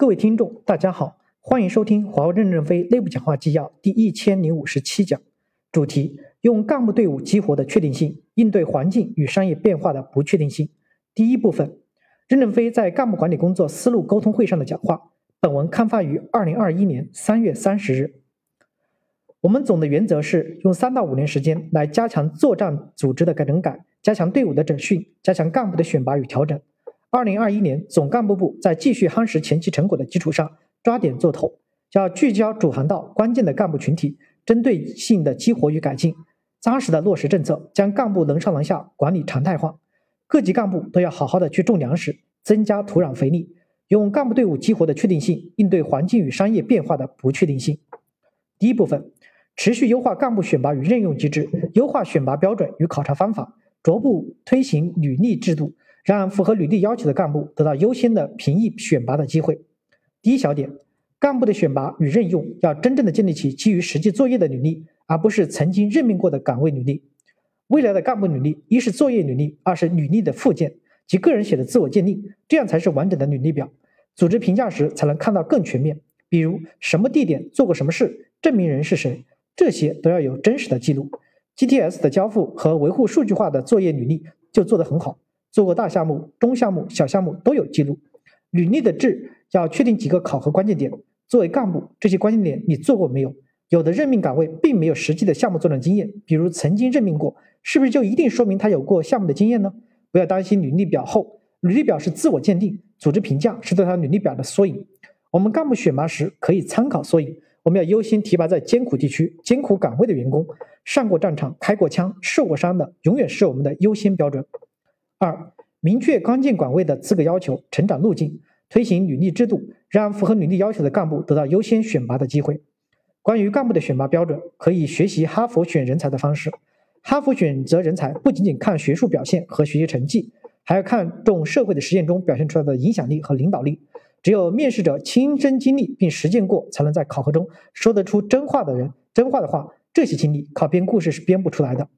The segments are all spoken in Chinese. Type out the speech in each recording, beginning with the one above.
各位听众，大家好，欢迎收听华为任正非内部讲话纪要第一千零五十七讲，主题：用干部队伍激活的确定性应对环境与商业变化的不确定性。第一部分，任正非在干部管理工作思路沟通会上的讲话。本文刊发于二零二一年三月三十日。我们总的原则是用三到五年时间来加强作战组织的改整改，加强队伍的整训，加强干部的选拔与调整。二零二一年，总干部部在继续夯实前期成果的基础上，抓点做头，要聚焦主航道关键的干部群体，针对性的激活与改进，扎实的落实政策，将干部能上能下管理常态化。各级干部都要好好的去种粮食，增加土壤肥力，用干部队伍激活的确定性应对环境与商业变化的不确定性。第一部分，持续优化干部选拔与任用机制，优化选拔标准与考察方法，逐步推行履历制度。让符合履历要求的干部得到优先的评议选拔的机会。第一小点，干部的选拔与任用要真正的建立起基于实际作业的履历，而不是曾经任命过的岗位履历。未来的干部履历，一是作业履历，二是履历的附件及个人写的自我鉴定，这样才是完整的履历表。组织评价时才能看到更全面，比如什么地点做过什么事，证明人是谁，这些都要有真实的记录。GTS 的交付和维护数据化的作业履历就做得很好。做过大项目、中项目、小项目都有记录。履历的质要确定几个考核关键点。作为干部，这些关键点你做过没有？有的任命岗位并没有实际的项目作战经验，比如曾经任命过，是不是就一定说明他有过项目的经验呢？不要担心履历表厚，履历表是自我鉴定，组织评价是对他履历表的缩影。我们干部选拔时可以参考缩影。我们要优先提拔在艰苦地区、艰苦岗位的员工，上过战场、开过枪、受过伤的，永远是我们的优先标准。二、明确关键岗位的资格要求、成长路径，推行履历制度，让符合履历要求的干部得到优先选拔的机会。关于干部的选拔标准，可以学习哈佛选人才的方式。哈佛选择人才不仅仅看学术表现和学习成绩，还要看重社会的实践中表现出来的影响力和领导力。只有面试者亲身经历并实践过，才能在考核中说得出真话的人。真话的话，这些经历靠编故事是编不出来的。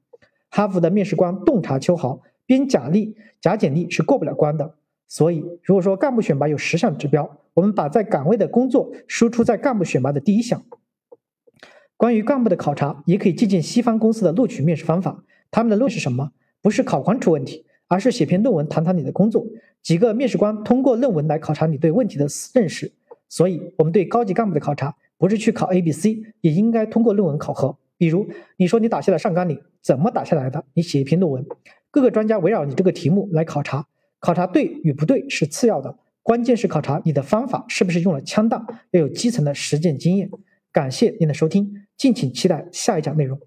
哈佛的面试官洞察秋毫。编假历、假简历是过不了关的。所以，如果说干部选拔有十项指标，我们把在岗位的工作输出在干部选拔的第一项。关于干部的考察，也可以借鉴西方公司的录取面试方法。他们的论是什么？不是考官出问题，而是写篇论文谈谈你的工作。几个面试官通过论文来考察你对问题的认识。所以，我们对高级干部的考察，不是去考 A、B、C，也应该通过论文考核。比如，你说你打下了上甘岭，怎么打下来的？你写一篇论文。各个专家围绕你这个题目来考察，考察对与不对是次要的，关键是考察你的方法是不是用了枪弹，要有基层的实践经验。感谢您的收听，敬请期待下一讲内容。